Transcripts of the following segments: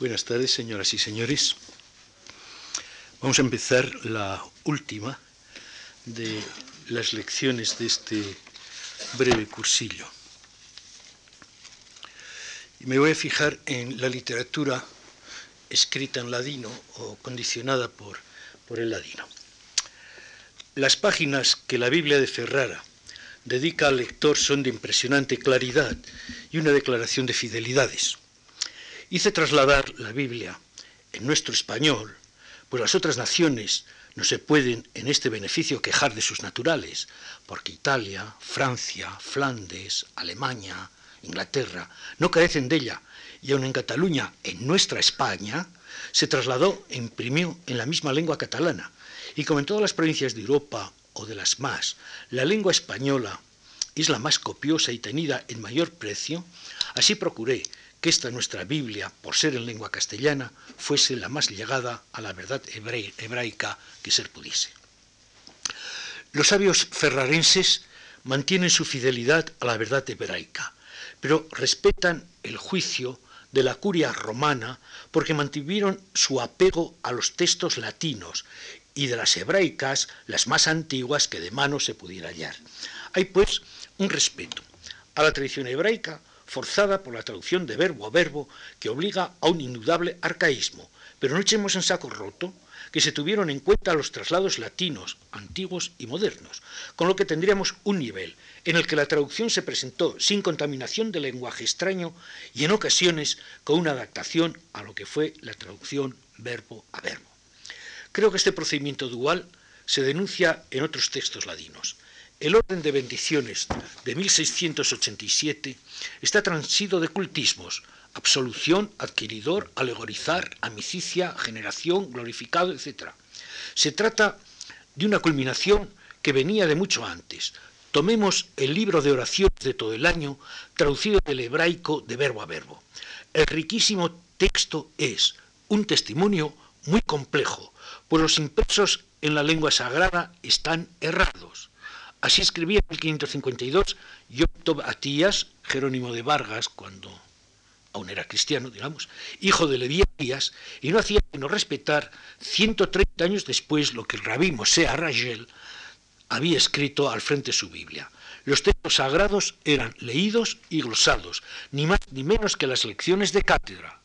Buenas tardes, señoras y señores. Vamos a empezar la última de las lecciones de este breve cursillo. Y me voy a fijar en la literatura escrita en ladino o condicionada por, por el ladino. Las páginas que la Biblia de Ferrara dedica al lector son de impresionante claridad y una declaración de fidelidades. Hice trasladar la Biblia en nuestro español, pues las otras naciones no se pueden en este beneficio quejar de sus naturales, porque Italia, Francia, Flandes, Alemania, Inglaterra no carecen de ella, y aun en Cataluña, en nuestra España, se trasladó e imprimió en la misma lengua catalana, y como en todas las provincias de Europa o de las más, la lengua española es la más copiosa y tenida en mayor precio, así procuré que esta nuestra Biblia, por ser en lengua castellana, fuese la más llegada a la verdad hebraica que ser pudiese. Los sabios ferrarenses mantienen su fidelidad a la verdad hebraica, pero respetan el juicio de la curia romana porque mantuvieron su apego a los textos latinos y de las hebraicas las más antiguas que de mano se pudiera hallar. Hay pues un respeto a la tradición hebraica forzada por la traducción de verbo a verbo que obliga a un indudable arcaísmo, pero no echemos en saco roto que se tuvieron en cuenta los traslados latinos, antiguos y modernos, con lo que tendríamos un nivel en el que la traducción se presentó sin contaminación de lenguaje extraño y en ocasiones con una adaptación a lo que fue la traducción verbo a verbo. Creo que este procedimiento dual se denuncia en otros textos ladinos. El orden de bendiciones de 1687 está transido de cultismos, absolución, adquiridor, alegorizar, amicicia, generación, glorificado, etc. Se trata de una culminación que venía de mucho antes. Tomemos el libro de oraciones de todo el año, traducido del hebraico de verbo a verbo. El riquísimo texto es un testimonio muy complejo, pues los impresos en la lengua sagrada están errados. Así escribía en 1552 Yoptob Atías, Jerónimo de Vargas, cuando aún era cristiano, digamos, hijo de Leví Atías, y no hacía sino respetar 130 años después lo que el rabí Mosé Arragel había escrito al frente de su Biblia. Los textos sagrados eran leídos y glosados, ni más ni menos que las lecciones de cátedra.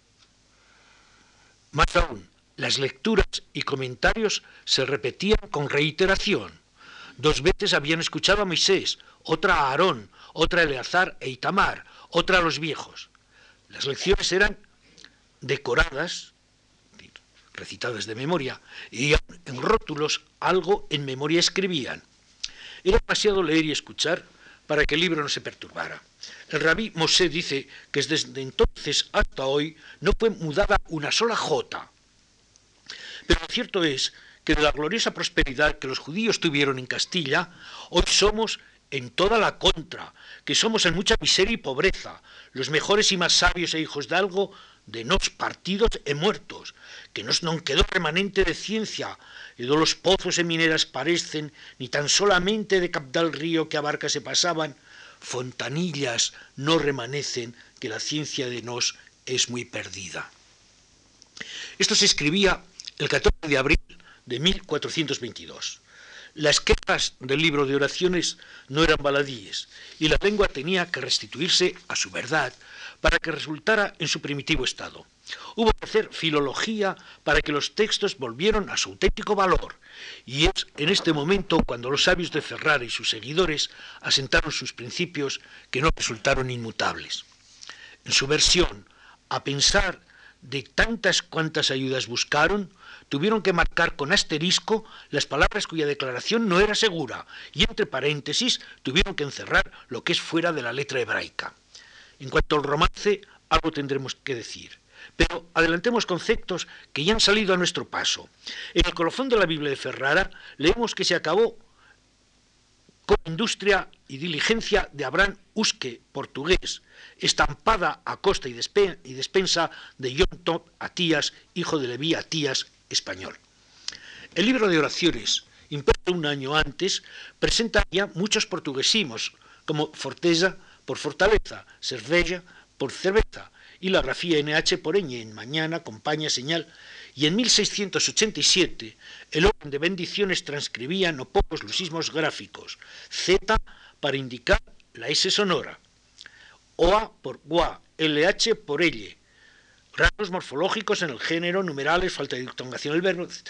Más aún, las lecturas y comentarios se repetían con reiteración Dos veces habían escuchado a Moisés, otra a Aarón, otra a Eleazar e Itamar, otra a los viejos. Las lecciones eran decoradas, recitadas de memoria, y en rótulos algo en memoria escribían. Era demasiado leer y escuchar para que el libro no se perturbara. El rabí Mosé dice que desde entonces hasta hoy no fue mudada una sola jota. Pero lo cierto es que de la gloriosa prosperidad que los judíos tuvieron en Castilla, hoy somos en toda la contra, que somos en mucha miseria y pobreza, los mejores y más sabios e hijos de algo de nos partidos e muertos, que nos non quedó remanente de ciencia, e do los pozos e mineras parecen, ni tan solamente de capdal río que abarca se pasaban, fontanillas no remanecen, que la ciencia de nos es muy perdida. Esto se escribía el 14 de abril de 1422. Las quejas del libro de oraciones no eran baladíes y la lengua tenía que restituirse a su verdad para que resultara en su primitivo estado. Hubo que hacer filología para que los textos volvieran a su auténtico valor y es en este momento cuando los sabios de Ferrara y sus seguidores asentaron sus principios que no resultaron inmutables. En su versión, a pensar de tantas cuantas ayudas buscaron, tuvieron que marcar con asterisco las palabras cuya declaración no era segura y entre paréntesis tuvieron que encerrar lo que es fuera de la letra hebraica. En cuanto al romance, algo tendremos que decir. Pero adelantemos conceptos que ya han salido a nuestro paso. En el colofón de la Biblia de Ferrara leemos que se acabó con industria y diligencia de Abraham Usque, portugués, estampada a costa y, despensa de John Top Atías, hijo de Leví Atías, español. El libro de oraciones, impreso un año antes, presenta ya muchos portuguesimos, como Forteza por fortaleza, cerveza por cerveza, y la grafía NH por ñ en mañana, compañía, señal, y en 1687 el orden de bendiciones transcribía no pocos lusismos gráficos, Z para indicar la S sonora, OA por GUA, LH por L, rasgos morfológicos en el género, numerales, falta de dictongación del verbo, etc.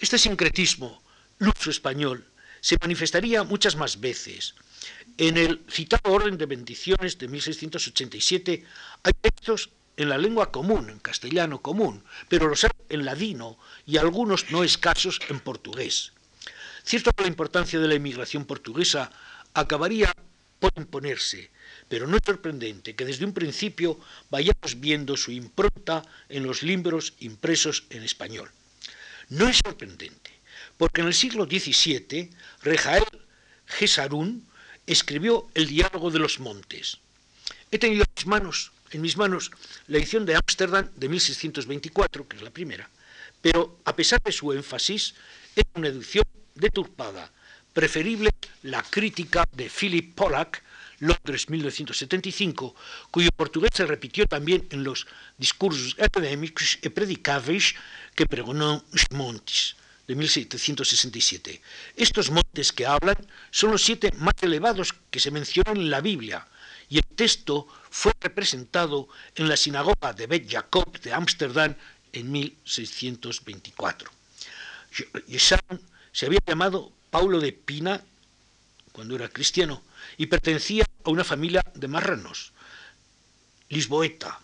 Este sincretismo luso español se manifestaría muchas más veces. En el citado orden de bendiciones de 1687 hay textos en la lengua común, en castellano común, pero los hay en ladino y algunos no escasos en portugués. Cierto que la importancia de la inmigración portuguesa acabaría por imponerse, pero no es sorprendente que desde un principio vayamos viendo su impronta en los libros impresos en español. No es sorprendente, porque en el siglo XVII Rejael Gesarún escribió El diálogo de los montes. He tenido en mis manos, en mis manos la edición de Ámsterdam de 1624, que es la primera, pero a pesar de su énfasis, es una edición deturpada, preferible la crítica de Philip Pollack, Londres 1975, cuyo portugués se repitió también en los discursos académicos y predicables que pregonó Montes de 1767. Estos montes que hablan son los siete más elevados que se mencionan en la Biblia, y el texto fue representado en la sinagoga de Bet Jacob de Ámsterdam en 1624. Yeshan se había llamado Paulo de Pina cuando era cristiano y pertenecía a una familia de marranos, lisboeta.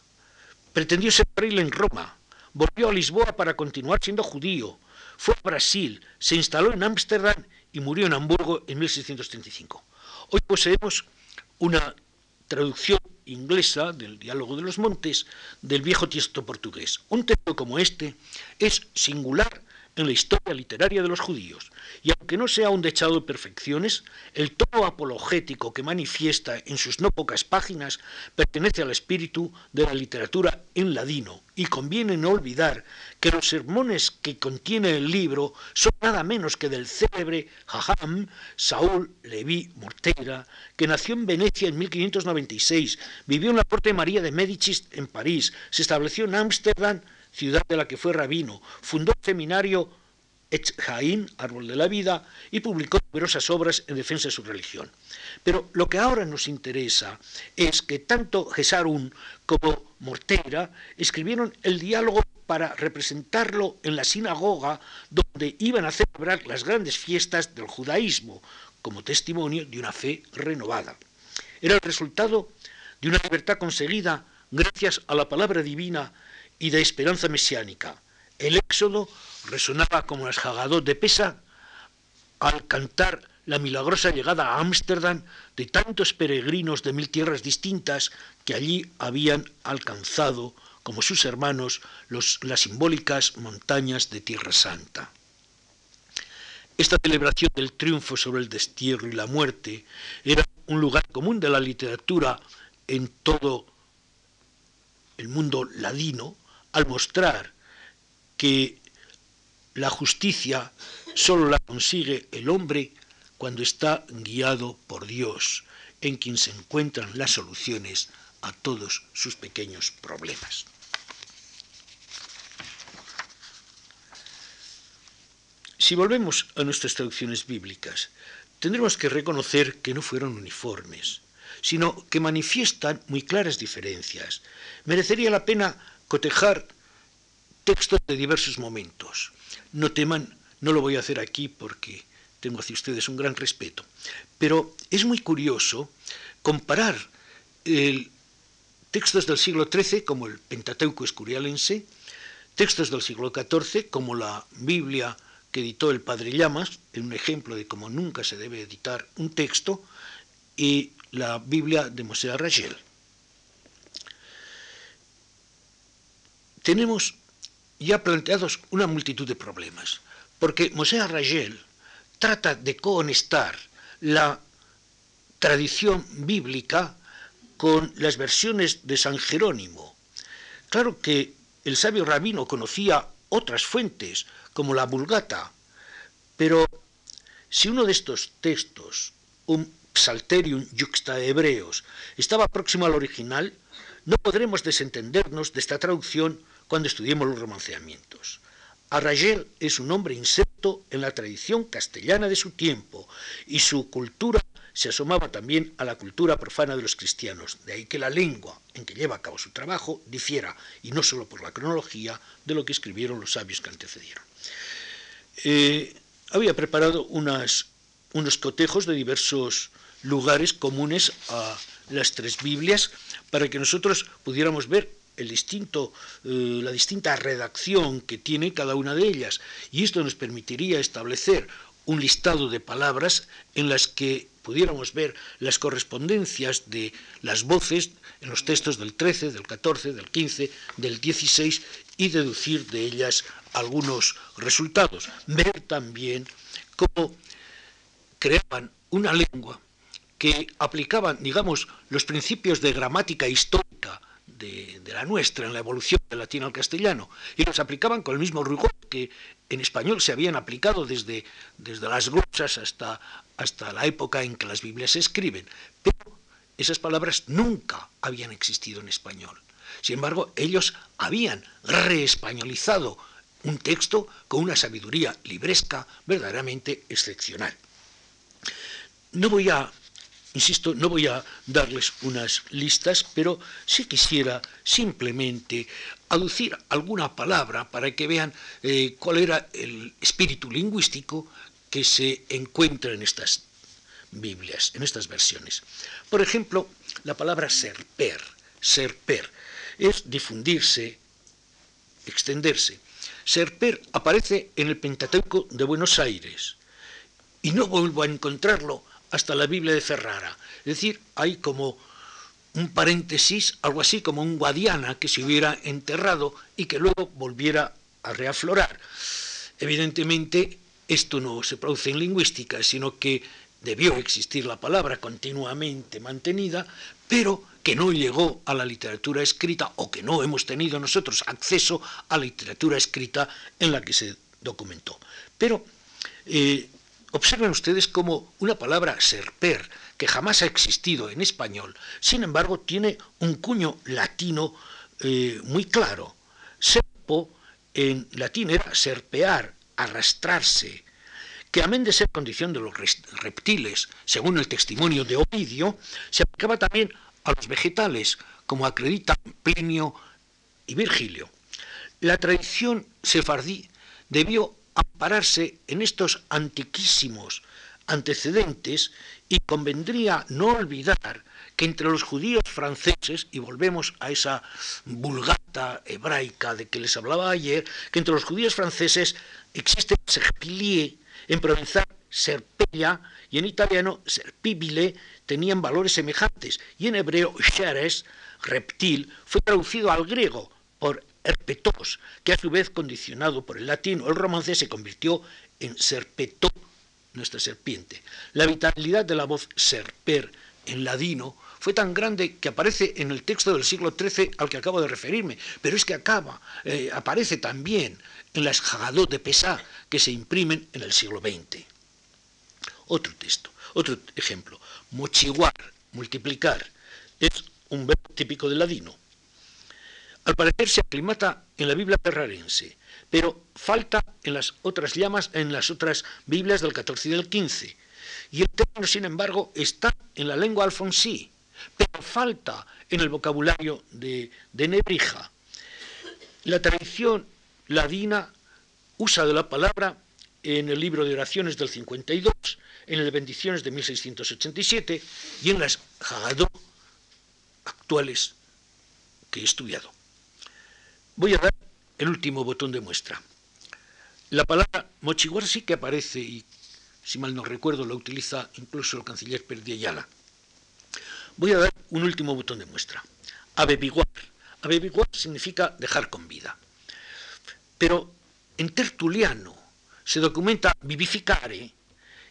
Pretendió ser fraile en Roma, volvió a Lisboa para continuar siendo judío, fue a Brasil, se instaló en Ámsterdam y murió en Hamburgo en 1635. Hoy poseemos una traducción inglesa del Diálogo de los Montes del viejo texto portugués. Un texto como este es singular en la historia literaria de los judíos, y aunque no sea un dechado de perfecciones, el tono apologético que manifiesta en sus no pocas páginas pertenece al espíritu de la literatura en ladino, y conviene no olvidar que los sermones que contiene el libro son nada menos que del célebre Jajam Saúl Leví Morteira, que nació en Venecia en 1596, vivió en la corte de María de Médicis en París, se estableció en Ámsterdam, ciudad de la que fue rabino, fundó el seminario Etz Árbol de la Vida, y publicó numerosas obras en defensa de su religión. Pero lo que ahora nos interesa es que tanto Gesarun como Mortera escribieron el diálogo para representarlo en la sinagoga donde iban a celebrar las grandes fiestas del judaísmo, como testimonio de una fe renovada. Era el resultado de una libertad conseguida gracias a la palabra divina y de esperanza mesiánica. El éxodo resonaba como el jagadot de Pesa al cantar la milagrosa llegada a Ámsterdam de tantos peregrinos de mil tierras distintas que allí habían alcanzado, como sus hermanos, las simbólicas montañas de Tierra Santa. Esta celebración del triunfo sobre el destierro y la muerte era un lugar común de la literatura en todo el mundo ladino, al mostrar que la justicia solo la consigue el hombre cuando está guiado por Dios, en quien se encuentran las soluciones a todos sus pequeños problemas. Si volvemos a nuestras traducciones bíblicas, tendremos que reconocer que no fueron uniformes, sino que manifiestan muy claras diferencias. Merecería la pena cotejar textos de diversos momentos. No teman, no lo voy a hacer aquí porque tengo hacia ustedes un gran respeto, pero es muy curioso comparar textos del siglo XIII como el Pentateuco escurialense, textos del siglo XIV como la Biblia que editó el padre Llamas, en un ejemplo de cómo nunca se debe editar un texto, y la Biblia de Mosé Rachel. Tenemos ya planteados una multitud de problemas, porque Mosé Arragel trata de cohonestar la tradición bíblica con las versiones de San Jerónimo. Claro que el sabio rabino conocía otras fuentes, como la Vulgata, pero si uno de estos textos, un Psalterium juxta hebreos, estaba próximo al original, No podremos desentendernos de esta traducción cuando estudiemos los romanceamientos. Arrayel es un hombre inserto en la tradición castellana de su tiempo y su cultura se asomaba también a la cultura profana de los cristianos, de ahí que la lengua en que lleva a cabo su trabajo difiera, y no solo por la cronología, de lo que escribieron los sabios que antecedieron. Eh, había preparado unos cotejos de diversos lugares comunes a las tres Biblias para que nosotros pudiéramos ver el distinto, eh, la distinta redacción que tiene cada una de ellas. Y esto nos permitiría establecer un listado de palabras en las que pudiéramos ver las correspondencias de las voces en los textos del 13, del 14, del 15, del 16 y deducir de ellas algunos resultados. Ver también cómo creaban una lengua que aplicaban, digamos, los principios de gramática histórica de, la nuestra en la evolución del latín al castellano, y los aplicaban con el mismo rigor que en español se habían aplicado desde, desde las glosas hasta, hasta la época en que las Biblias se escriben. Pero esas palabras nunca habían existido en español. Sin embargo, ellos habían reespañolizado un texto con una sabiduría libresca verdaderamente excepcional. No voy a Insisto, no voy a darles unas listas, pero sí quisiera simplemente aducir alguna palabra para que vean eh, cuál era el espíritu lingüístico que se encuentra en estas Biblias, en estas versiones. Por ejemplo, la palabra serper, serper, es difundirse, extenderse. Serper aparece en el Pentateuco de Buenos Aires y no vuelvo a encontrarlo hasta la Biblia de Ferrara. Es decir, hay como un paréntesis, algo así como un Guadiana que se hubiera enterrado y que luego volviera a reaflorar. Evidentemente, esto no se produce en lingüística, sino que debió existir la palabra continuamente mantenida, pero que no llegó a la literatura escrita o que no hemos tenido nosotros acceso a la literatura escrita en la que se documentó. Pero eh, Observen ustedes como una palabra serper, que jamás ha existido en español, sin embargo tiene un cuño latino eh, muy claro. Serpo en latín era serpear, arrastrarse, que amén de ser condición de los reptiles, según el testimonio de Ovidio, se aplicaba también a los vegetales, como acreditan Plinio y Virgilio. La tradición sefardí debió ampararse en estos antiquísimos antecedentes y convendría no olvidar que entre los judíos franceses, y volvemos a esa vulgata hebraica de que les hablaba ayer, que entre los judíos franceses existe serpilier, en provenzal serpella y en italiano serpibile tenían valores semejantes, y en hebreo sheres, reptil, fue traducido al griego por herpetos, que a su vez, condicionado por el latín o el romance, se convirtió en serpetó, nuestra serpiente. La vitalidad de la voz serper en ladino fue tan grande que aparece en el texto del siglo XIII al que acabo de referirme, pero es que acaba, eh, aparece también en las Jagadot de Pesá que se imprimen en el siglo XX. Otro texto, otro ejemplo, mochiguar, multiplicar, es un verbo típico del ladino. Al parecer se aclimata en la Biblia ferrarense, pero falta en las otras llamas, en las otras Biblias del 14 y del 15. Y el término, sin embargo, está en la lengua alfonsí, pero falta en el vocabulario de, de Nebrija. La tradición ladina usa de la palabra en el libro de oraciones del 52, en de bendiciones de 1687 y en las Hagadot actuales que he estudiado. Voy a dar el último botón de muestra. La palabra mochiguar sí que aparece y, si mal no recuerdo, la utiliza incluso el canciller Perdiayala. Voy a dar un último botón de muestra. Abebiguar. Abebiguar significa dejar con vida. Pero en Tertuliano se documenta vivificare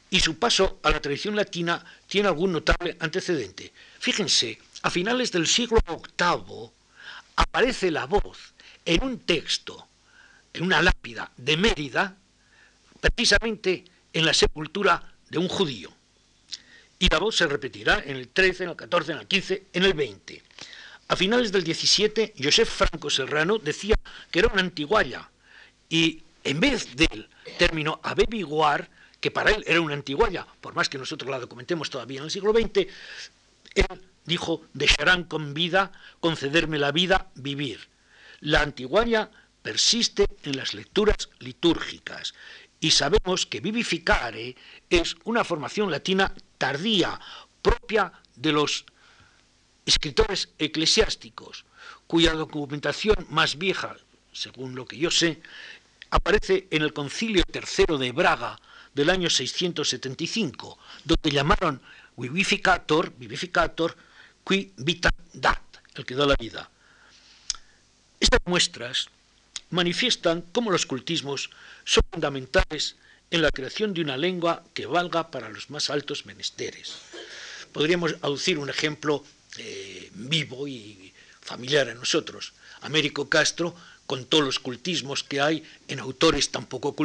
y su paso a la tradición latina tiene algún notable antecedente. Fíjense, a finales del siglo VIII aparece la voz en un texto, en una lápida de Mérida, precisamente en la sepultura de un judío. Y la voz se repetirá en el 13, en el 14, en el 15, en el 20. A finales del 17, Josef Franco Serrano decía que era una antiguaya y en vez del término abebiguar, que para él era una antiguaya, por más que nosotros la documentemos todavía en el siglo XX, él dijo, dejarán con vida, concederme la vida, vivir. La antiguaya persiste en las lecturas litúrgicas y sabemos que vivificare es una formación latina tardía, propia de los escritores eclesiásticos, cuya documentación más vieja, según lo que yo sé, aparece en el Concilio III de Braga del año 675, donde llamaron vivificator, vivificator, qui vita dat, el que da la vida. Estas muestras manifiestan cómo los cultismos son fundamentales en la creación de una lengua que valga para los más altos menesteres. Podríamos aducir un ejemplo eh, vivo y familiar a nosotros. Américo Castro contó los cultismos que hay en autores tan poco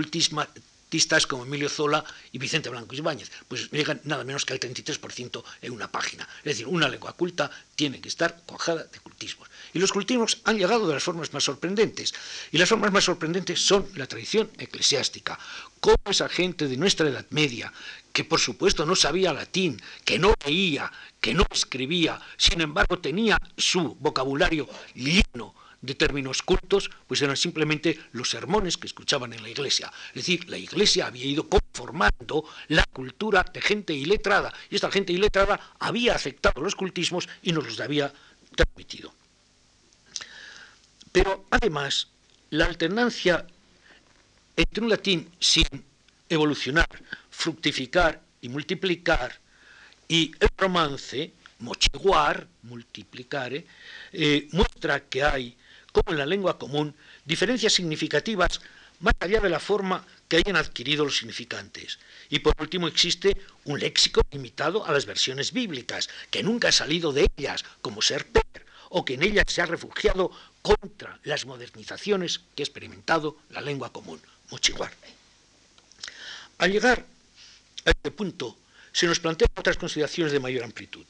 cultistas como Emilio Zola y Vicente Blanco Ibáñez. Pues llegan nada menos que al 33% en una página. Es decir, una lengua culta tiene que estar cuajada de cultismos. Y los cultismos han llegado de las formas más sorprendentes. Y las formas más sorprendentes son la tradición eclesiástica. Cómo esa gente de nuestra Edad Media, que por supuesto no sabía latín, que no leía, que no escribía, sin embargo tenía su vocabulario lleno de términos cultos, pues eran simplemente los sermones que escuchaban en la iglesia. Es decir, la iglesia había ido conformando la cultura de gente iletrada, y esta gente iletrada había aceptado los cultismos y nos los había transmitido. Pero además, la alternancia entre un latín sin evolucionar, fructificar y multiplicar, y el romance, mochiguar, multiplicare, eh, muestra que hay, como en la lengua común, diferencias significativas más allá de la forma que hayan adquirido los significantes. Y por último existe un léxico limitado a las versiones bíblicas, que nunca ha salido de ellas, como ser per, o que en ellas se ha refugiado contra las modernizaciones que ha experimentado la lengua común, mochiguar. Al llegar a este punto, se nos plantean otras consideraciones de mayor amplitud.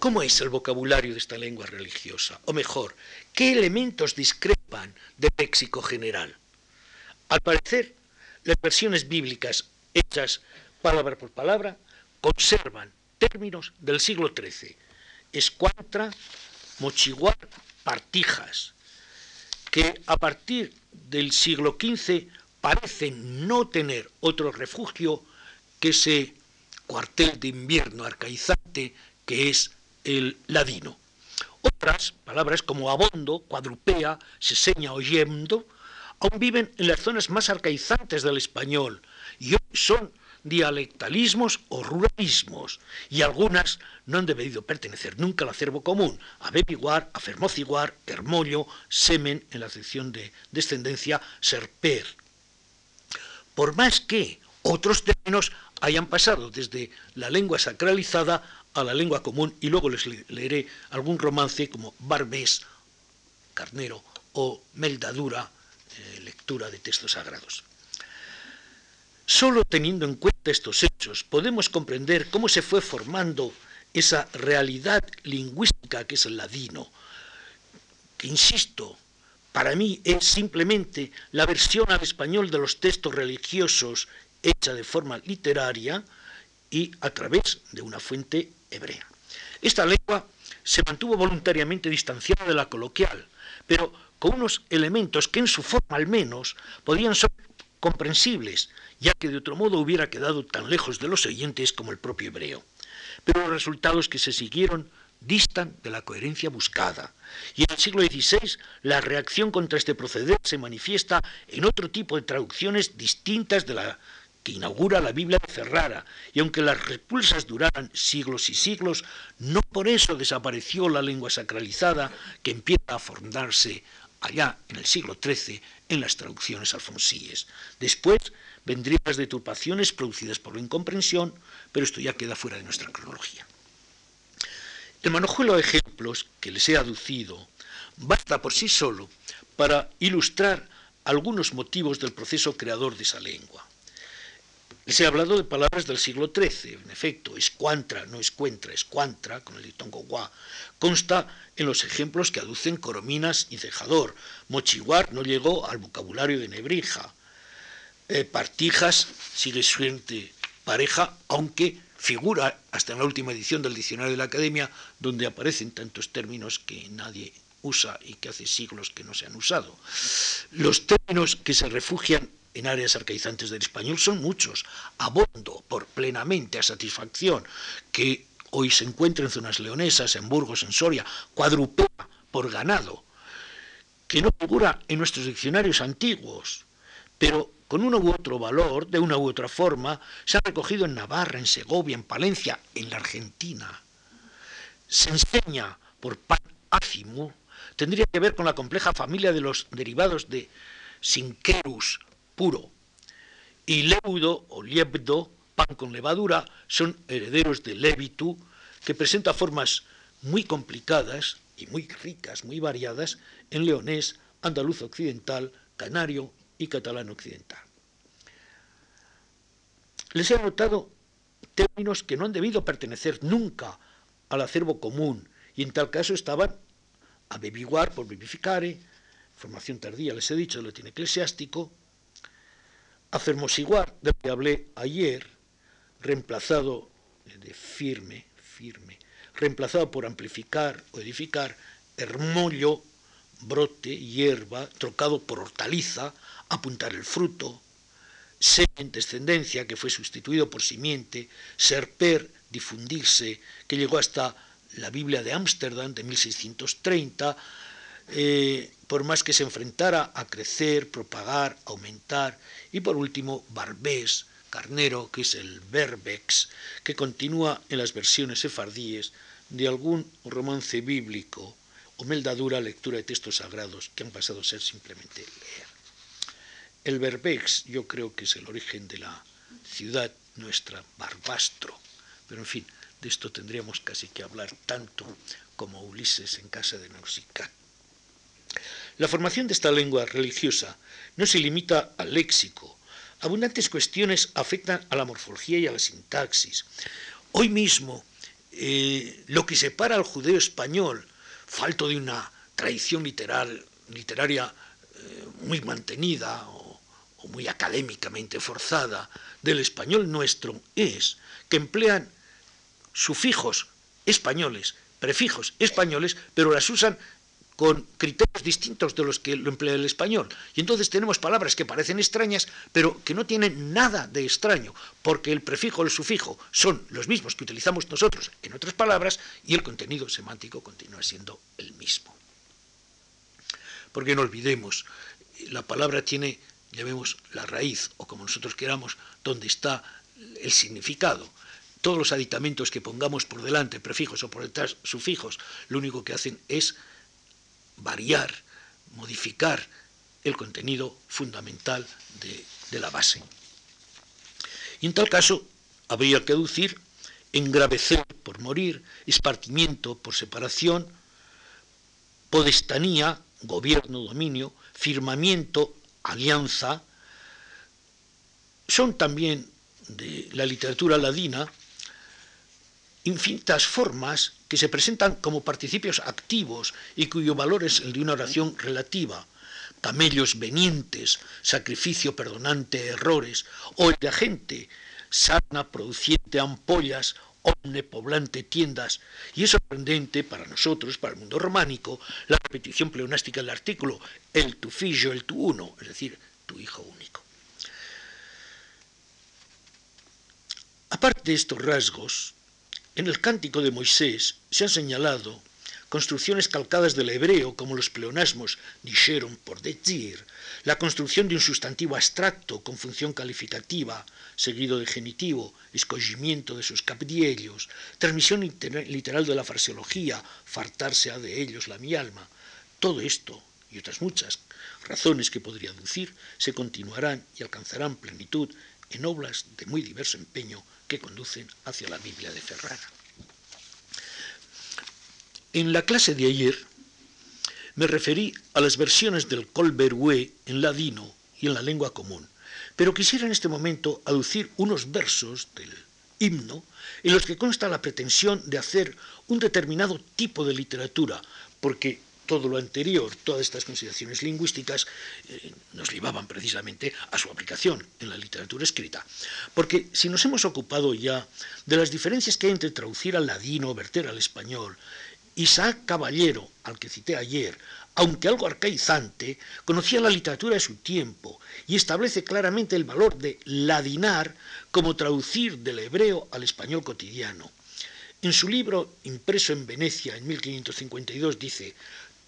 ¿Cómo es el vocabulario de esta lengua religiosa? O mejor, ¿qué elementos discrepan del léxico general? Al parecer, las versiones bíblicas hechas palabra por palabra conservan términos del siglo XIII, escuantra, mochiguar, partijas, que a partir del siglo XV parecen no tener otro refugio que ese cuartel de invierno arcaizante que es el ladino. Otras palabras como abondo, cuadrupea, seseña oyendo, aún viven en las zonas más arcaizantes del español y hoy son dialectalismos o ruralismos, y algunas no han debido pertenecer nunca al acervo común, a Bebiguar, a Fermociguar, Hermollo, Semen, en la sección de descendencia, Serper. Por más que otros términos hayan pasado desde la lengua sacralizada a la lengua común, y luego les leeré algún romance como Barbés, Carnero o Meldadura, eh, lectura de textos sagrados. Solo teniendo en cuenta estos hechos podemos comprender cómo se fue formando esa realidad lingüística que es el ladino, que insisto, para mí es simplemente la versión al español de los textos religiosos hecha de forma literaria y a través de una fuente hebrea. Esta lengua se mantuvo voluntariamente distanciada de la coloquial, pero con unos elementos que en su forma al menos podían ser comprensibles, ya que de otro modo hubiera quedado tan lejos de los oyentes como el propio hebreo. Pero los resultados que se siguieron distan de la coherencia buscada. Y en el siglo XVI la reacción contra este proceder se manifiesta en otro tipo de traducciones distintas de la inaugura la Biblia de Ferrara, y aunque las repulsas duraran siglos y siglos, no por eso desapareció la lengua sacralizada que empieza a formarse allá en el siglo XIII en las traducciones alfonsíes. Después vendrían las deturpaciones producidas por la incomprensión, pero esto ya queda fuera de nuestra cronología. El manojuelo de ejemplos que les he aducido basta por sí solo para ilustrar algunos motivos del proceso creador de esa lengua. Les he hablado de palabras del siglo XIII, en efecto, escuantra, no escuentra, escuantra, con el ditongo gua, consta en los ejemplos que aducen Corominas y Cejador. Mochiguar no llegó al vocabulario de Nebrija. Eh, partijas sigue suente pareja, aunque figura hasta en la última edición del diccionario de la Academia, donde aparecen tantos términos que nadie usa y que hace siglos que no se han usado. Los términos que se refugian en áreas arcaizantes del español son muchos. Abondo, por plenamente, a satisfacción, que hoy se encuentra en zonas leonesas, en Burgos, en Soria, cuadrupea, por ganado, que no figura en nuestros diccionarios antiguos, pero con uno u otro valor, de una u otra forma, se ha recogido en Navarra, en Segovia, en Palencia, en la Argentina. Se enseña por pan ácimo, tendría que ver con la compleja familia de los derivados de sinquerus, puro, y leudo o liebdo, pan con levadura, son herederos de levitu, que presenta formas muy complicadas y muy ricas, muy variadas, en leonés, andaluz occidental, canario y catalán occidental. Les he anotado términos que no han debido pertenecer nunca al acervo común y en tal caso estaban a por vivificare, formación tardía, les he dicho, del latín eclesiástico, Afermosiguar, de lo que hablé ayer, reemplazado de firme, firme, reemplazado por amplificar o edificar, hermollo, brote, hierba, trocado por hortaliza, apuntar el fruto, semen, descendencia, que fue sustituido por simiente, serper, difundirse, que llegó hasta la Biblia de Ámsterdam de 1630, eh, por más que se enfrentara a crecer, propagar, aumentar, y por último, Barbés, carnero, que es el verbex, que continúa en las versiones sefardíes de algún romance bíblico o meldadura lectura de textos sagrados que han pasado a ser simplemente leer. El verbex yo creo que es el origen de la ciudad nuestra, Barbastro, pero en fin, de esto tendríamos casi que hablar tanto como Ulises en casa de Nausicaa. La formación de esta lengua religiosa no se limita al léxico. Abundantes cuestiones afectan a la morfología y a la sintaxis. Hoy mismo, eh, lo que separa al judeo español, falto de una tradición literal, literaria eh, muy mantenida o, o muy académicamente forzada del español nuestro, es que emplean sufijos españoles, prefijos españoles, pero las usan con criterios distintos de los que lo emplea el español. Y entonces tenemos palabras que parecen extrañas, pero que no tienen nada de extraño, porque el prefijo o el sufijo son los mismos que utilizamos nosotros en otras palabras y el contenido semántico continúa siendo el mismo. Porque no olvidemos, la palabra tiene, llamemos, la raíz, o como nosotros queramos, donde está el significado todos los aditamentos que pongamos por delante, prefijos o por detrás, sufijos, lo único que hacen es variar, modificar el contenido fundamental de, la base. Y en tal caso, habría que aducir engravecer por morir, espartimiento por separación, podestanía, gobierno, dominio, firmamiento, alianza, son también de la literatura ladina infinitas formas que se presentan como participios activos y cuyo valor es el de una oración relativa, camellos venientes, sacrificio perdonante errores, o el de agente, sana produciente ampollas, omne poblante tiendas, y es sorprendente para nosotros, para el mundo románico, la repetición pleonástica del artículo, el tu fillo, el tu uno, es decir, tu hijo único. Aparte de estos rasgos, en el cántico de Moisés se han señalado construcciones calcadas del hebreo como los pleonasmos dijeron por decir, la construcción de un sustantivo abstracto con función calificativa, seguido de genitivo, escogimiento de sus capdiellos, transmisión literal de la fraseología, fartarse de ellos la mi alma. Todo esto y otras muchas razones que podría aducir se continuarán y alcanzarán plenitud en obras de muy diverso empeño que conducen hacia la Biblia de Ferrara. En la clase de ayer me referí a las versiones del Colberue en ladino y en la lengua común, Pero quisiera en este momento aducir unos versos del himno en los que consta la pretensión de hacer un determinado tipo de literatura, porque todo lo anterior, todas estas consideraciones lingüísticas, eh, nos llevaban precisamente a su aplicación en la literatura escrita. Porque si nos hemos ocupado ya de las diferencias que hay entre traducir al ladino verter al español, Isaac Caballero, al que cité ayer, aunque algo arcaizante, conocía la literatura de su tiempo y establece claramente el valor de ladinar como traducir del hebreo al español cotidiano. En su libro, impreso en Venecia en 1552, dice,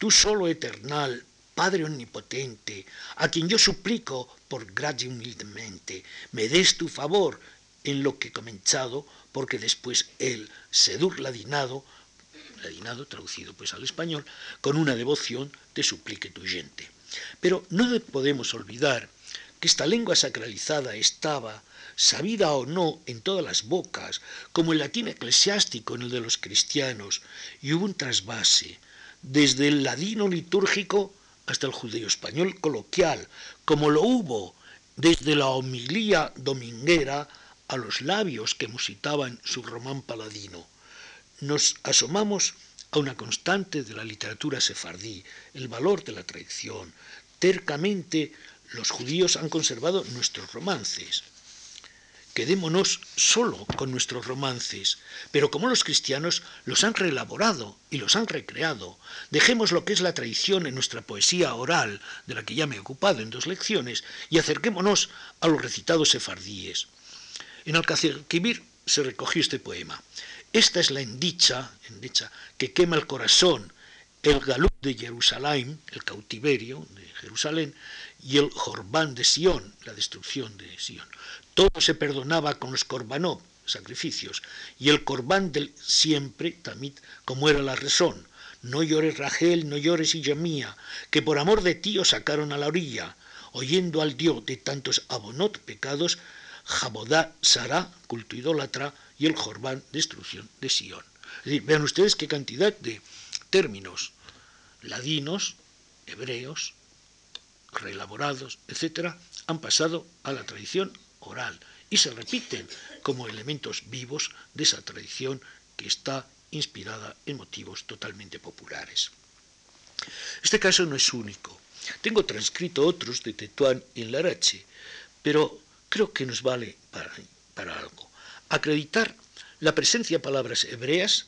Tú solo eternal, Padre omnipotente, a quien yo suplico por gracia humildemente, me des tu favor en lo que he comenzado, porque después él, sedur ladinado, ladinado traducido pues al español, con una devoción te suplique tu gente. Pero no podemos olvidar que esta lengua sacralizada estaba, sabida o no, en todas las bocas, como el latín eclesiástico en el de los cristianos, y hubo un trasvase, desde el ladino litúrgico hasta el judío español coloquial, como lo hubo desde la homilía dominguera a los labios que musitaban su román paladino. Nos asomamos a una constante de la literatura sefardí, el valor de la tradición. Tercamente los judíos han conservado nuestros romances. Quedémonos solo con nuestros romances, pero como los cristianos los han reelaborado y los han recreado, dejemos lo que es la tradición en nuestra poesía oral, de la que ya me he ocupado en dos lecciones, y acerquémonos a los recitados sefardíes. En Alcacirquivir se recogió este poema. Esta es la endicha, endicha que quema el corazón, el galú de Jerusalén, el cautiverio de Jerusalén, y el Jorbán de Sión, la destrucción de Sión. Todo se perdonaba con los corbanó, sacrificios, y el corbán del siempre, tamit, como era la razón. No llores Rachel, no llores hija mía, que por amor de ti os sacaron a la orilla, oyendo al Dios de tantos abonot pecados, Jabodá, Sará, culto idólatra, y el Jorbán, destrucción de Sion. vean ustedes qué cantidad de términos ladinos, hebreos, reelaborados, etcétera, han pasado a la tradición oral y se repiten como elementos vivos de esa tradición que está inspirada en motivos totalmente populares. Este caso no es único. Tengo transcrito otros de Tetuán en Larache, pero creo que nos vale para, para algo. Acreditar la presencia de palabras hebreas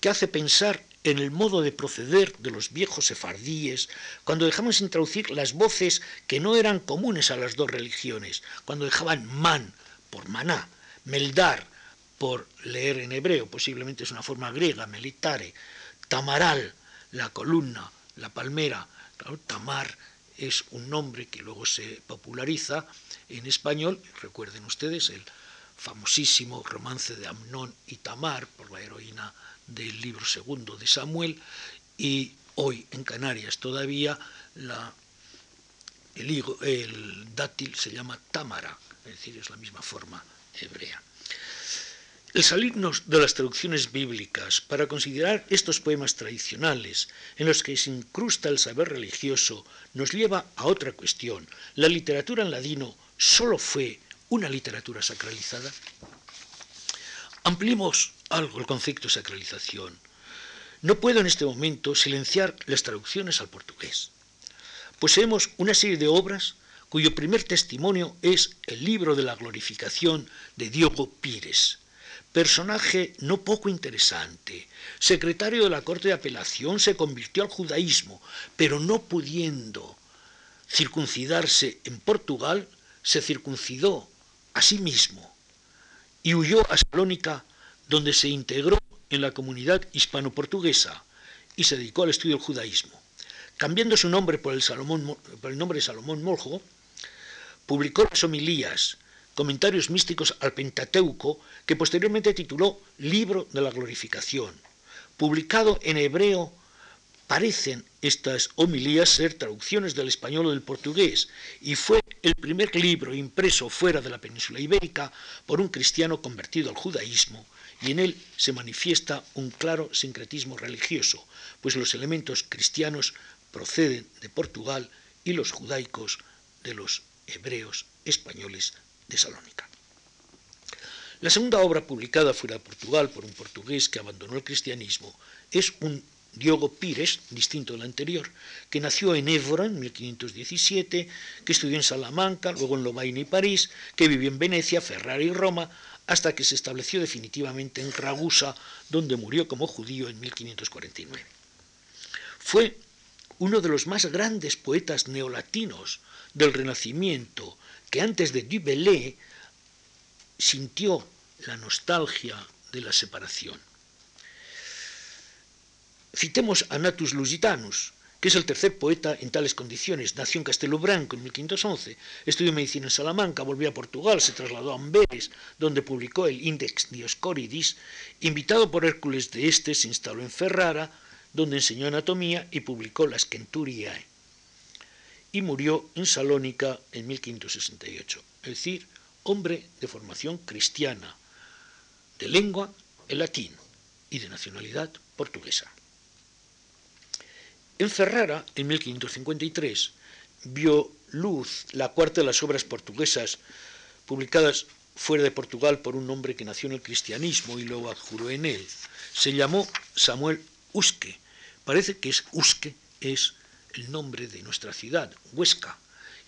que hace pensar en el modo de proceder de los viejos sefardíes, cuando dejamos introducir las voces que no eran comunes a las dos religiones, cuando dejaban man por maná, meldar por leer en hebreo, posiblemente es una forma griega, melitare, tamaral, la columna, la palmera, tamar es un nombre que luego se populariza en español, recuerden ustedes el famosísimo romance de Amnón y Tamar por la heroína del libro segundo de Samuel y hoy en Canarias todavía el dátil se llama Támara, es decir, es la misma forma hebrea. El salirnos de las traducciones bíblicas para considerar estos poemas tradicionales en los que se incrusta el saber religioso nos lleva a otra cuestión. ¿La literatura en ladino solo fue una literatura sacralizada? Ampliemos algo el concepto de sacralización. No puedo en este momento silenciar las traducciones al portugués. Poseemos una serie de obras cuyo primer testimonio es el libro de la glorificación de Diogo Pires, personaje no poco interesante. Secretario de la Corte de Apelación se convirtió al judaísmo, pero no pudiendo circuncidarse en Portugal, se circuncidó a sí mismo y huyó a Salónica donde se integró en la comunidad hispano-portuguesa y se dedicó al estudio del judaísmo. Cambiando su nombre por el, nombre de Salomón Moljo, publicó las homilías, comentarios místicos al Pentateuco, que posteriormente tituló Libro de la Glorificación. Publicado en hebreo, parecen estas homilías ser traducciones del español o del portugués, y fue el primer libro impreso fuera de la península ibérica por un cristiano convertido al judaísmo y en él se manifiesta un claro sincretismo religioso, pues los elementos cristianos proceden de Portugal y los judaicos de los hebreos españoles de Salónica. La segunda obra publicada fuera de Portugal por un portugués que abandonó el cristianismo es un Diogo Pires, distinto del anterior, que nació en Évora en 1517, que estudió en Salamanca, luego en Lovaina y París, que vivió en Venecia, Ferrara y Roma, hasta que se estableció definitivamente en Ragusa, donde murió como judío en 1549. Fue uno de los más grandes poetas neolatinos del Renacimiento, que antes de Du sintió la nostalgia de la separación. Citemos a Natus Lusitanus, que es el tercer poeta en tales condiciones. Nació en Castelo Branco en 1511, estudió medicina en Salamanca, volvió a Portugal, se trasladó a Amberes, donde publicó el Index Dioscoridis. Invitado por Hércules de Este, se instaló en Ferrara, donde enseñó anatomía y publicó las Centuriae. Y murió en Salónica en 1568, es decir, hombre de formación cristiana, de lengua el latín y de nacionalidad portuguesa. En Ferrara, en 1553, vio luz la cuarta de las obras portuguesas publicadas fuera de Portugal por un hombre que nació en el cristianismo y luego adjuró en él. Se llamó Samuel Usque. Parece que es Usque, es el nombre de nuestra ciudad, Huesca,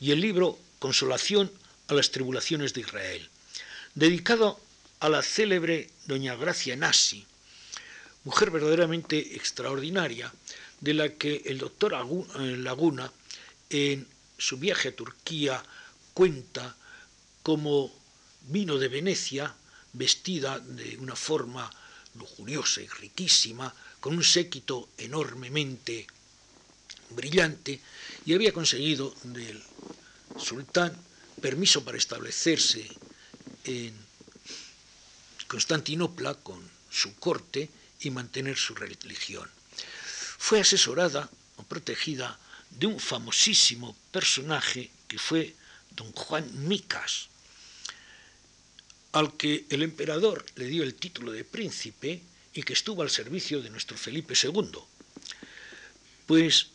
y el libro Consolación a las tribulaciones de Israel, dedicado a la célebre doña Gracia Nassi, mujer verdaderamente extraordinaria, de la que el doctor eh, Laguna en su viaje a Turquía cuenta cómo vino de Venecia vestida de una forma lujuriosa y riquísima, con un séquito enormemente brillante, y había conseguido del sultán permiso para establecerse en Constantinopla con su corte y mantener su religión fue asesorada o protegida de un famosísimo personaje que fue don Juan Micas, al que el emperador le dio el título de príncipe y que estuvo al servicio de nuestro Felipe II. Pues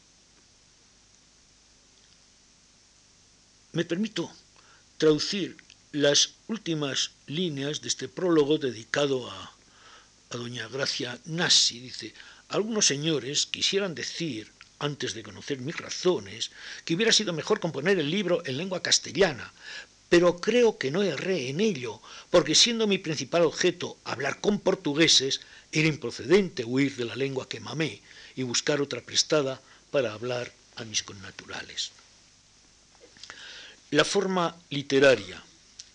me permito traducir las últimas líneas de este prólogo dedicado a, a doña Gracia Nassi. Dice, algunos señores quisieran decir, antes de conocer mis razones, que hubiera sido mejor componer el libro en lengua castellana, pero creo que no erré en ello, porque siendo mi principal objeto hablar con portugueses, era improcedente huir de la lengua que mamé y buscar otra prestada para hablar a mis connaturales. La forma literaria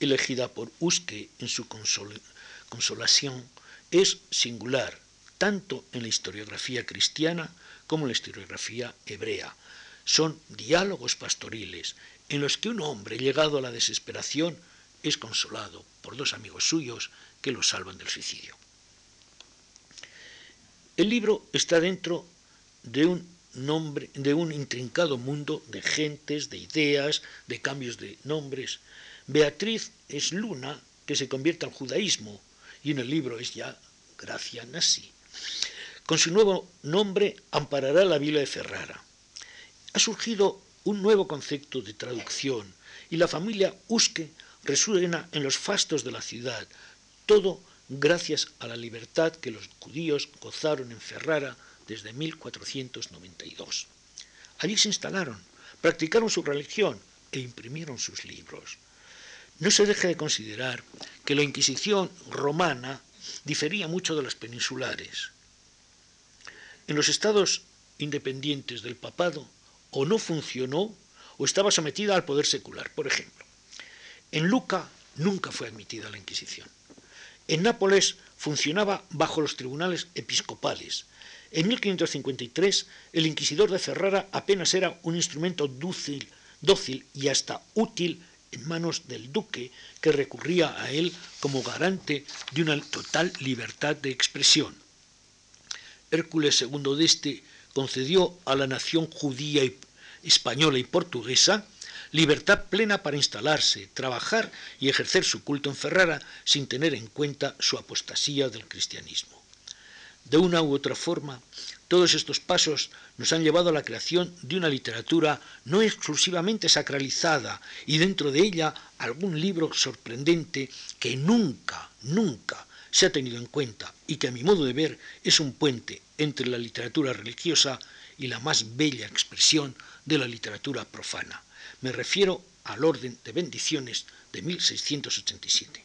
elegida por Usque en su consolación es singular tanto en la historiografía cristiana como en la historiografía hebrea. Son diálogos pastoriles en los que un hombre llegado a la desesperación es consolado por dos amigos suyos que lo salvan del suicidio. El libro está dentro de un nombre, de un intrincado mundo de gentes, de ideas, de cambios de nombres. Beatriz es Luna, que se convierte al judaísmo, y en el libro es ya Gracia Nasi. Con su nuevo nombre amparará la Biblia de Ferrara. Ha surgido un nuevo concepto de traducción y la familia Usque resuena en los fastos de la ciudad, todo gracias a la libertad que los judíos gozaron en Ferrara desde 1492. Allí se instalaron, practicaron su religión e imprimieron sus libros. No se deje de considerar que la Inquisición romana difería mucho de las peninsulares. En los estados independientes del papado o no funcionó o estaba sometida al poder secular. Por ejemplo, en Luca nunca fue admitida la Inquisición. En Nápoles funcionaba bajo los tribunales episcopales. En 1553 el inquisidor de Ferrara apenas era un instrumento dócil, dócil y hasta útil en manos del duque, que recurría a él como garante de una total libertad de expresión. Hércules II de este concedió a la nación judía y española y portuguesa libertad plena para instalarse, trabajar y ejercer su culto en Ferrara sin tener en cuenta su apostasía del cristianismo. De una u otra forma, Todos estos pasos nos han llevado a la creación de una literatura no exclusivamente sacralizada y dentro de ella algún libro sorprendente que nunca, nunca se ha tenido en cuenta y que a mi modo de ver es un puente entre la literatura religiosa y la más bella expresión de la literatura profana. Me refiero al orden de bendiciones de 1687.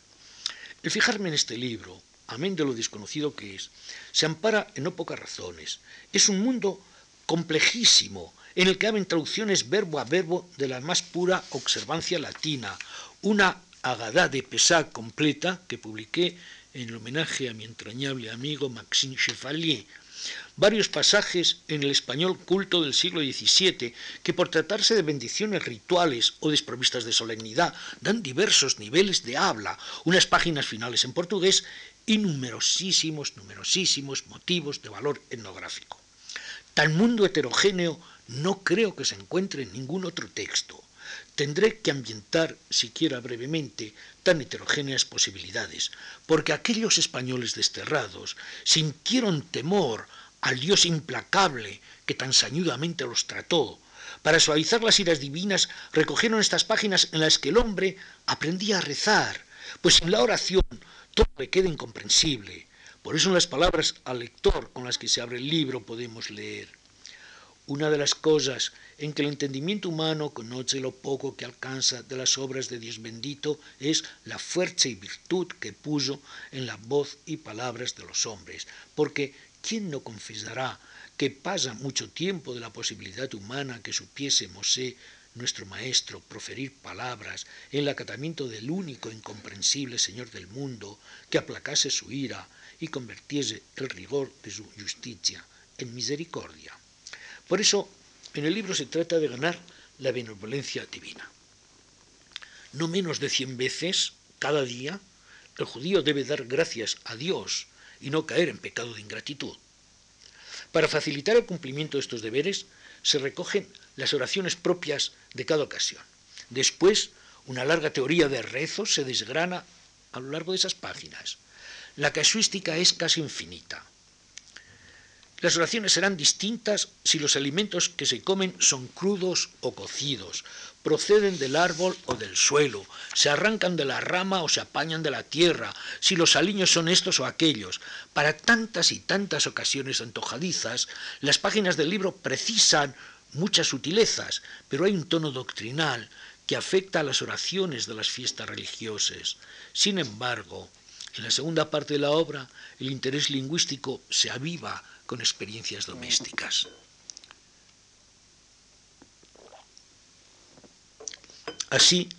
El fijarme en este libro, amén de lo desconocido que es, se ampara en no pocas razones. Es un mundo complejísimo, en el que hablan traducciones verbo a verbo de la más pura observancia latina, una agadá de pesá completa que publiqué en homenaje a mi entrañable amigo Maxime Chevalier, varios pasajes en el español culto del siglo XVII que por tratarse de bendiciones rituales o desprovistas de solemnidad dan diversos niveles de habla, unas páginas finales en portugués y numerosísimos, numerosísimos motivos de valor etnográfico. Tan mundo heterogéneo no creo que se encuentre en ningún otro texto. Tendré que ambientar, siquiera brevemente, tan heterogéneas posibilidades, porque aquellos españoles desterrados sintieron temor al Dios implacable que tan sañudamente los trató. Para suavizar las iras divinas recogieron estas páginas en las que el hombre aprendía a rezar, pues sin la oración todo le queda incomprensible. Por eso las palabras al lector con las que se abre el libro podemos leer. Una de las cosas en que el entendimiento humano conoce lo poco que alcanza de las obras de Dios bendito es la fuerza y virtud que puso en la voz y palabras de los hombres, porque ¿quién no confesará que pasa mucho tiempo de la posibilidad humana que supiese Mosé nuestro Maestro, proferir palabras en el acatamiento del único incomprensible Señor del mundo, que aplacase su ira y convirtiese el rigor de su justicia en misericordia. Por eso, en el libro se trata de ganar la benevolencia divina. No menos de cien veces cada día el judío debe dar gracias a Dios y no caer en pecado de ingratitud. Para facilitar el cumplimiento de estos deberes, se recogen las oraciones propias de cada ocasión. Después, una larga teoría de rezos se desgrana a lo largo de esas páginas. La casuística es casi infinita. Las oraciones serán distintas si los alimentos que se comen son crudos o cocidos, proceden del árbol o del suelo, se arrancan de la rama o se apañan de la tierra, si los aliños son estos o aquellos. Para tantas y tantas ocasiones antojadizas, las páginas del libro precisan muchas sutilezas, pero hay un tono doctrinal que afecta a las oraciones de las fiestas religiosas. Sin embargo, en la segunda parte de la obra, el interés lingüístico se aviva con experiencias domésticas. Así,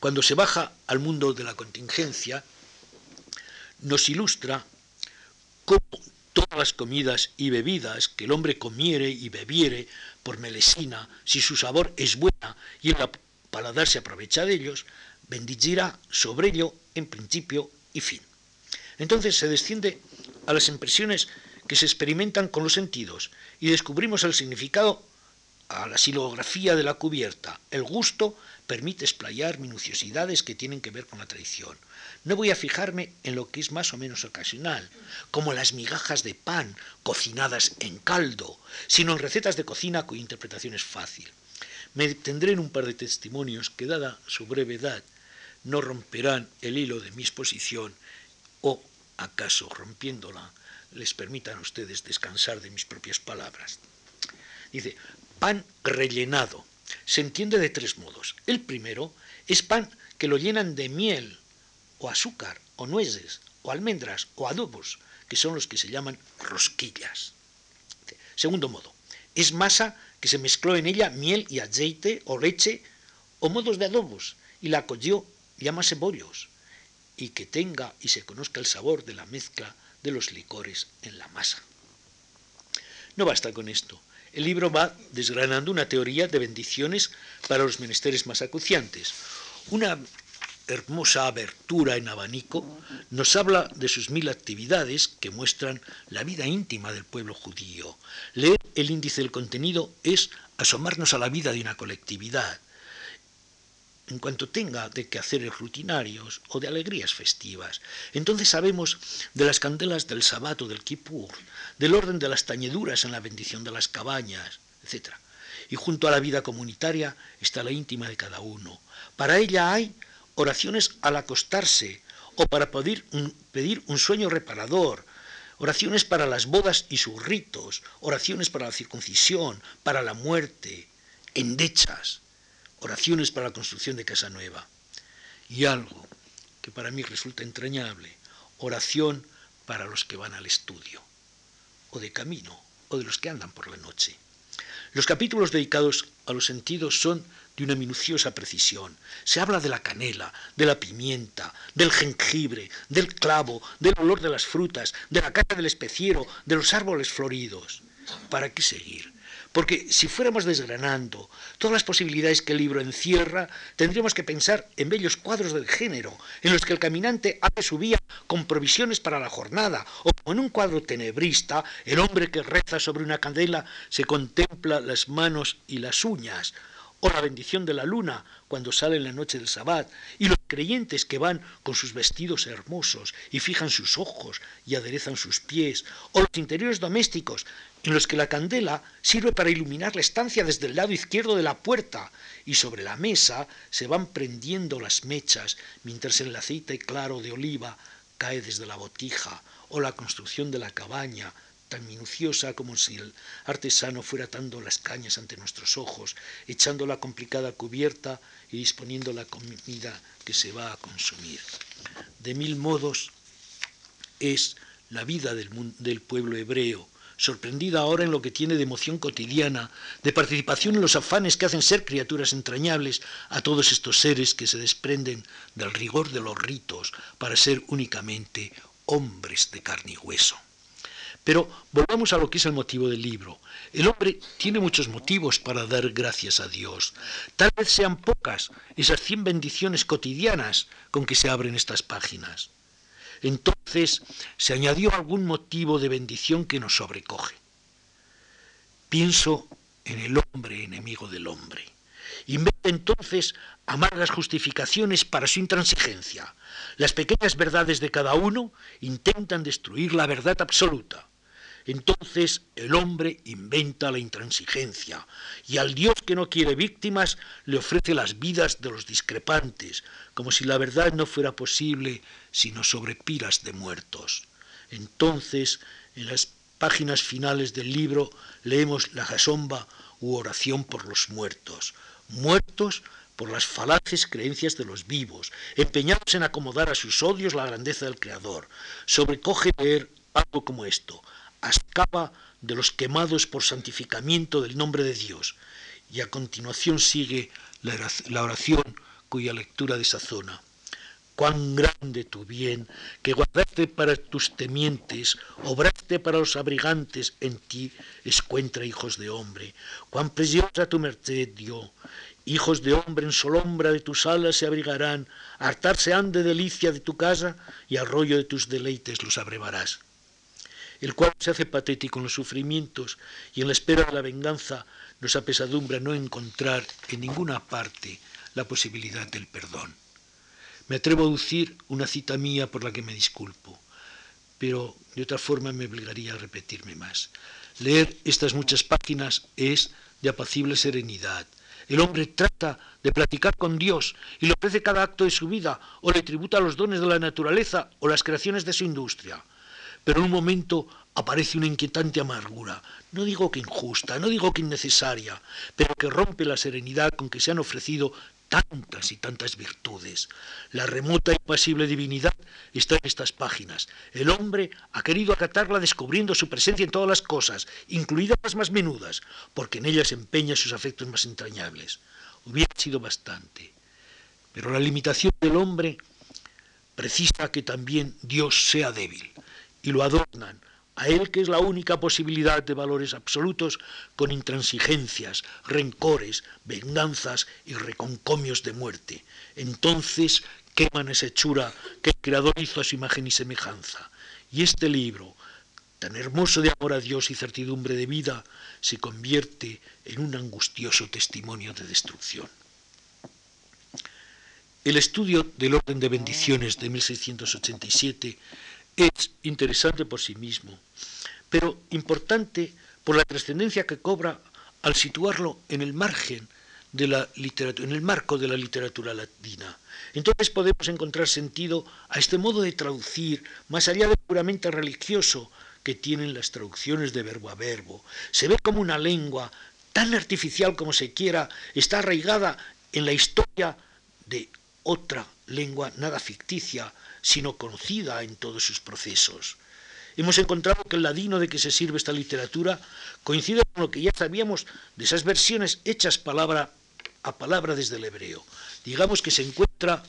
cuando se baja al mundo de la contingencia, nos ilustra cómo todas las comidas y bebidas que el hombre comiere y bebiere por melesina, si su sabor es buena y el paladar se aprovecha de ellos, bendicirá sobre ello en principio y fin. Entonces se desciende a las impresiones que se experimentan con los sentidos y descubrimos el significado a la silografía de la cubierta. El gusto permite explayar minuciosidades que tienen que ver con la tradición. No voy a fijarme en lo que es más o menos ocasional, como las migajas de pan cocinadas en caldo, sino en recetas de cocina cuya interpretación es fácil. Me detendré en un par de testimonios que, dada su brevedad, no romperán el hilo de mi exposición o, acaso rompiéndola, les permitan a ustedes descansar de mis propias palabras. Dice, pan rellenado. Se entiende de tres modos. El primero es pan que lo llenan de miel o azúcar o nueces o almendras o adobos, que son los que se llaman rosquillas. Segundo modo, es masa que se mezcló en ella miel y aceite o leche o modos de adobos y la cogió, llámase bollos, y que tenga y se conozca el sabor de la mezcla de los licores en la masa. No basta con esto. El libro va desgranando una teoría de bendiciones para los menesteres más acuciantes. Una hermosa abertura en abanico nos habla de sus mil actividades que muestran la vida íntima del pueblo judío. Leer el índice del contenido es asomarnos a la vida de una colectividad. en cuanto tenga de quehaceres rutinarios o de alegrías festivas. Entonces sabemos de las candelas del sabato del Kippur, del orden de las tañeduras en la bendición de las cabañas, etc. Y junto a la vida comunitaria está la íntima de cada uno. Para ella hay oraciones al acostarse o para pedir un, pedir un sueño reparador, oraciones para las bodas y sus ritos, oraciones para la circuncisión, para la muerte, endechas, oraciones para la construcción de casa nueva. Y algo que para mí resulta entrañable, oración para los que van al estudio, o de camino, o de los que andan por la noche. Los capítulos dedicados a los sentidos son de una minuciosa precisión. Se habla de la canela, de la pimienta, del jengibre, del clavo, del olor de las frutas, de la cara del especiero, de los árboles floridos. ¿Para qué seguir? Porque si fuéramos desgranando todas las posibilidades que el libro encierra, tendríamos que pensar en bellos cuadros del género, en los que el caminante abre su vía con provisiones para la jornada, o como en un cuadro tenebrista, el hombre que reza sobre una candela se contempla las manos y las uñas, o la bendición de la luna cuando sale en la noche del sabbat, y los creyentes que van con sus vestidos hermosos y fijan sus ojos y aderezan sus pies, o los interiores domésticos en los que la candela sirve para iluminar la estancia desde el lado izquierdo de la puerta y sobre la mesa se van prendiendo las mechas mientras el aceite claro de oliva cae desde la botija o la construcción de la cabaña tan minuciosa como si el artesano fuera atando las cañas ante nuestros ojos, echando la complicada cubierta y disponiendo la comida que se va a consumir. De mil modos es la vida del, del pueblo hebreo, sorprendida ahora en lo que tiene de emoción cotidiana, de participación en los afanes que hacen ser criaturas entrañables a todos estos seres que se desprenden del rigor de los ritos para ser únicamente hombres de carne y hueso. Pero volvamos a lo que es el motivo del libro. El hombre tiene muchos motivos para dar gracias a Dios. Tal vez sean pocas esas cien bendiciones cotidianas con que se abren estas páginas. Entonces se añadió algún motivo de bendición que nos sobrecoge. Pienso en el hombre enemigo del hombre. Inventa entonces amargas justificaciones para su intransigencia. Las pequeñas verdades de cada uno intentan destruir la verdad absoluta. Entonces el hombre inventa la intransigencia y al Dios que no quiere víctimas le ofrece las vidas de los discrepantes, como si la verdad no fuera posible sino sobre piras de muertos. Entonces, en las páginas finales del libro leemos la jasomba u oración por los muertos, muertos por las falaces creencias de los vivos, empeñados en acomodar a sus odios la grandeza del Creador. Sobrecoge leer algo como esto escapa de los quemados por santificamiento del nombre de Dios. Y a continuación sigue la oración cuya lectura desazona. Cuán grande tu bien, que guardaste para tus temientes, obraste para los abrigantes, en ti escuentra hijos de hombre. Cuán preciosa tu merced dio. Hijos de hombre en solombra de tus alas se abrigarán, hartarse han de delicia de tu casa, y al rollo de tus deleites los abrevarás el cual se hace patético en los sufrimientos y en la espera de la venganza nos apesadumbra no encontrar en ninguna parte la posibilidad del perdón. Me atrevo a decir una cita mía por la que me disculpo, pero de otra forma me obligaría a repetirme más. Leer estas muchas páginas es de apacible serenidad. El hombre trata de platicar con Dios y le ofrece cada acto de su vida o le tributa los dones de la naturaleza o las creaciones de su industria pero en un momento aparece una inquietante amargura, no digo que injusta, no digo que innecesaria, pero que rompe la serenidad con que se han ofrecido tantas y tantas virtudes. La remota y pasible divinidad está en estas páginas. El hombre ha querido acatarla descubriendo su presencia en todas las cosas, incluidas las más menudas, porque en ellas empeña sus afectos más entrañables. Hubiera sido bastante. Pero la limitación del hombre precisa que también Dios sea débil y lo adornan, a él que es la única posibilidad de valores absolutos, con intransigencias, rencores, venganzas y reconcomios de muerte. Entonces queman esa hechura que el Creador hizo a su imagen y semejanza. Y este libro, tan hermoso de amor a Dios y certidumbre de vida, se convierte en un angustioso testimonio de destrucción. El estudio del orden de bendiciones de 1687 es interesante por sí mismo, pero importante por la trascendencia que cobra al situarlo en el margen de la literatura, en el marco de la literatura latina. Entonces podemos encontrar sentido a este modo de traducir, más allá de puramente religioso que tienen las traducciones de verbo a verbo. Se ve como una lengua tan artificial como se quiera, está arraigada en la historia de otra lengua nada ficticia, sino conocida en todos sus procesos. Hemos encontrado que el ladino de que se sirve esta literatura coincide con lo que ya sabíamos de esas versiones hechas palabra a palabra desde el hebreo. Digamos que se encuentra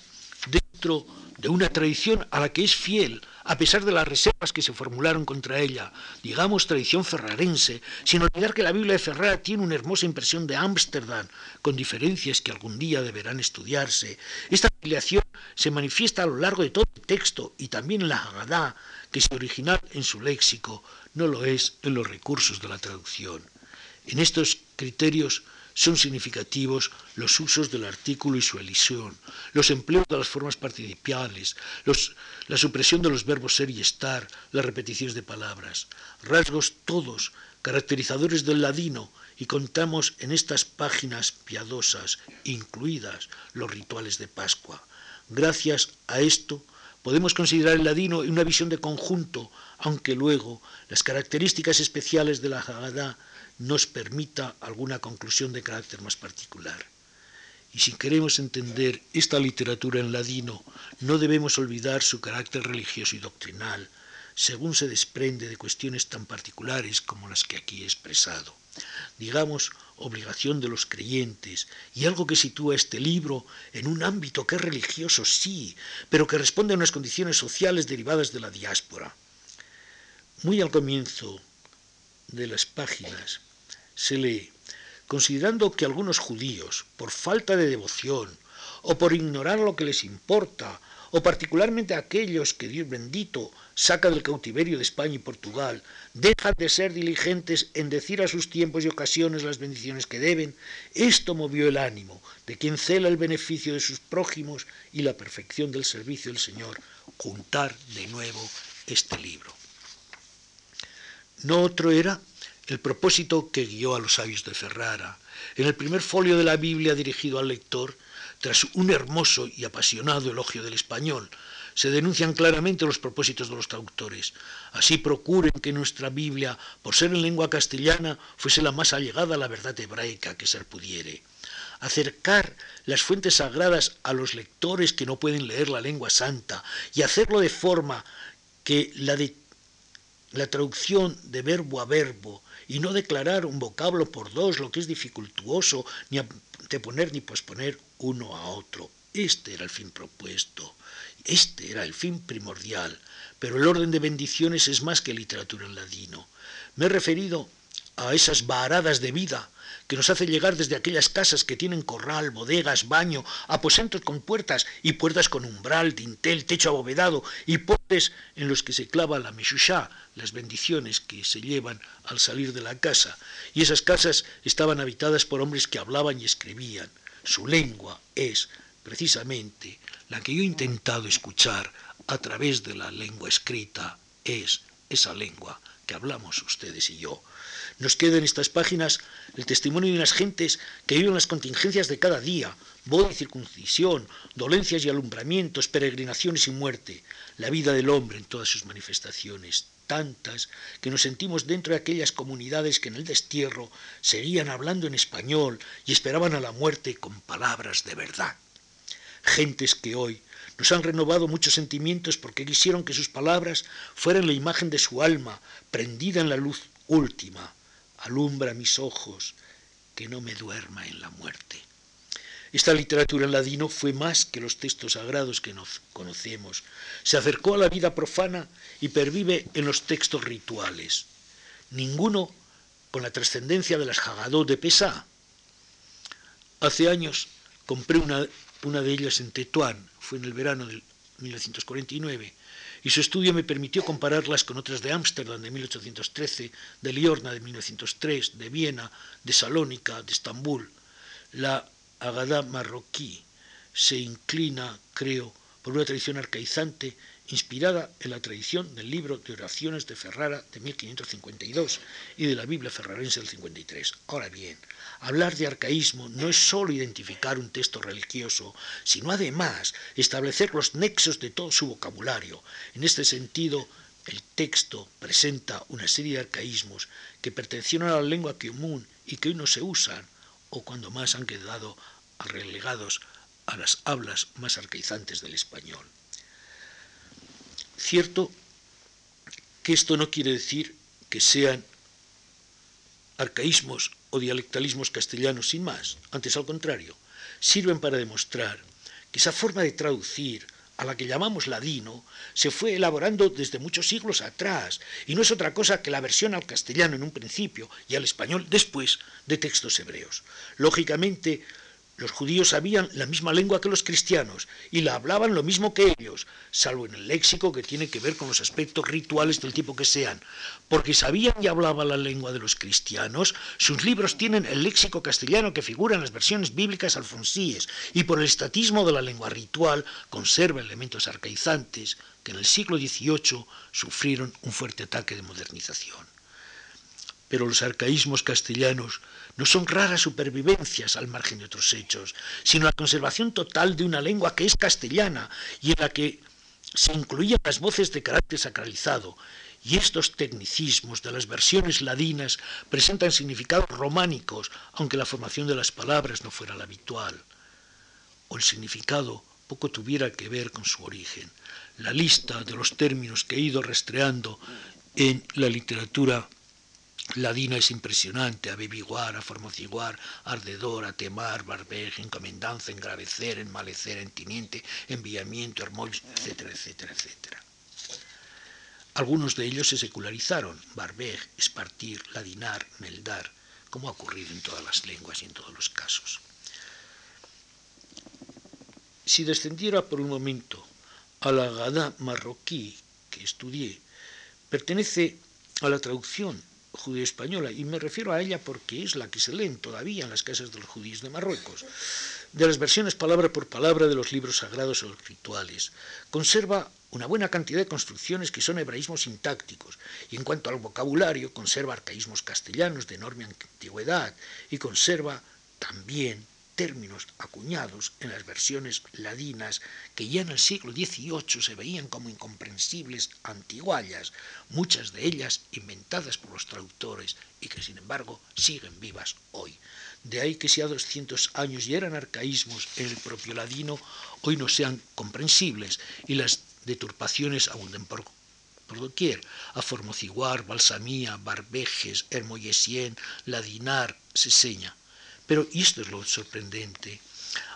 dentro de una tradición a la que es fiel, a pesar de las reservas que se formularon contra ella, digamos tradición ferrarense, sin olvidar que la Biblia de Ferrara tiene una hermosa impresión de Ámsterdam, con diferencias que algún día deberán estudiarse. Esta afiliación se manifiesta a lo largo de todo el texto y también en la Haggadah, que es original en su léxico, no lo es en los recursos de la traducción. En estos criterios son significativos los usos del artículo y su elisión, los empleos de las formas participiales, la supresión de los verbos ser y estar, las repeticiones de palabras, rasgos todos caracterizadores del ladino y contamos en estas páginas piadosas, incluidas los rituales de Pascua. Gracias a esto podemos considerar el ladino en una visión de conjunto, aunque luego las características especiales de la Haggadah nos permita alguna conclusión de carácter más particular. Y si queremos entender esta literatura en ladino, no debemos olvidar su carácter religioso y doctrinal, según se desprende de cuestiones tan particulares como las que aquí he expresado. Digamos, obligación de los creyentes, y algo que sitúa este libro en un ámbito que es religioso, sí, pero que responde a unas condiciones sociales derivadas de la diáspora. Muy al comienzo de las páginas se lee, considerando que algunos judíos, por falta de devoción, o por ignorar lo que les importa, o particularmente aquellos que Dios bendito saca del cautiverio de España y Portugal, dejan de ser diligentes en decir a sus tiempos y ocasiones las bendiciones que deben, esto movió el ánimo de quien cela el beneficio de sus prójimos y la perfección del servicio del Señor, juntar de nuevo este libro. No otro era el propósito que guió a los sabios de Ferrara. En el primer folio de la Biblia dirigido al lector, tras un hermoso y apasionado elogio del español, se denuncian claramente los propósitos de los traductores. Así procuren que nuestra Biblia, por ser en lengua castellana, fuese la más allegada a la verdad hebraica que ser pudiere. Acercar las fuentes sagradas a los lectores que no pueden leer la lengua santa y hacerlo de forma que la, traducción de verbo a verbo y no declarar un vocablo por dos, lo que es dificultuoso, ni poner ni posponer uno a otro. Este era el fin propuesto, este era el fin primordial, pero el orden de bendiciones es más que literatura en ladino. Me he referido a esas varadas de vida que nos hace llegar desde aquellas casas que tienen corral, bodegas, baño, aposentos con puertas y puertas con umbral, dintel, techo abovedado y potes en los que se clava la meshushá, las bendiciones que se llevan al salir de la casa. Y esas casas estaban habitadas por hombres que hablaban y escribían. Su lengua es, precisamente, la que yo he intentado escuchar a través de la lengua escrita, es esa lengua que hablamos ustedes y yo. Nos queda en estas páginas el testimonio de unas gentes que viven las contingencias de cada día, boda y circuncisión, dolencias y alumbramientos, peregrinaciones y muerte, la vida del hombre en todas sus manifestaciones, tantas que nos sentimos dentro de aquellas comunidades que en el destierro seguían hablando en español y esperaban a la muerte con palabras de verdad. Gentes que hoy nos han renovado muchos sentimientos porque quisieron que sus palabras fueran la imagen de su alma, prendida en la luz última, alumbra mis ojos, que no me duerma en la muerte. Esta literatura en ladino fue más que los textos sagrados que nos conocemos. Se acercó a la vida profana y pervive en los textos rituales. Ninguno con la trascendencia de las Hagadot de Pesá. Hace años compré una, una de ellas en Tetuán, fue en el verano de 1949, y su estudio me permitió compararlas con otras de Ámsterdam de 1813, de Liorna de 1903, de Viena, de Salónica, de Estambul. La Agadá marroquí se inclina, creo, por una tradición arcaizante inspirada en la tradición del libro de oraciones de Ferrara de 1552 y de la Biblia ferrarense del 53. Ahora bien, hablar de arcaísmo no es sólo identificar un texto religioso, sino además establecer los nexos de todo su vocabulario. En este sentido, el texto presenta una serie de arcaísmos que pertenecieron a la lengua común y que hoy no se usan, o cuando más han quedado relegados a las hablas más arcaizantes del español. Cierto que esto no quiere decir que sean arcaísmos o dialectalismos castellanos sin más, antes al contrario, sirven para demostrar que esa forma de traducir a la que llamamos ladino, se fue elaborando desde muchos siglos atrás, y no es otra cosa que la versión al castellano en un principio y al español después de textos hebreos. Lógicamente, los judíos sabían la misma lengua que los cristianos y la hablaban lo mismo que ellos, salvo en el léxico que tiene que ver con los aspectos rituales del tipo que sean. Porque sabían y hablaban la lengua de los cristianos, sus libros tienen el léxico castellano que figura en las versiones bíblicas alfonsíes y por el estatismo de la lengua ritual conserva elementos arcaizantes que en el siglo XVIII sufrieron un fuerte ataque de modernización. Pero los arcaísmos castellanos no son raras supervivencias al margen de otros hechos, sino la conservación total de una lengua que es castellana y en la que se incluían las voces de carácter sacralizado. Y estos tecnicismos de las versiones ladinas presentan significados románicos, aunque la formación de las palabras no fuera la habitual. O el significado poco tuviera que ver con su origen. La lista de los términos que he ido rastreando en la literatura Ladina es impresionante, abebiguar, aformociguar, ardedor, atemar, barbeje, encomendanza, engravecer, enmalecer, entiniente, enviamiento, hermol, etcétera, etcétera, etcétera. Algunos de ellos se secularizaron, barbej, espartir, ladinar, neldar, como ha ocurrido en todas las lenguas y en todos los casos. Si descendiera por un momento a la Gada marroquí que estudié, pertenece a la traducción judío-española, y me refiero a ella porque es la que se leen todavía en las casas de los judíos de Marruecos, de las versiones palabra por palabra de los libros sagrados o rituales. Conserva una buena cantidad de construcciones que son hebraísmos sintácticos, y en cuanto al vocabulario, conserva arcaísmos castellanos de enorme antigüedad, y conserva también términos acuñados en las versiones ladinas que ya en el siglo XVIII se veían como incomprensibles antiguallas, muchas de ellas inventadas por los traductores y que sin embargo siguen vivas hoy. De ahí que si a 200 años ya eran arcaísmos en el propio ladino, hoy no sean comprensibles y las deturpaciones abunden por, por doquier. Aformociguar, balsamía, barbejes, hermoyesien, ladinar, seseña. Pero, y esto es lo sorprendente,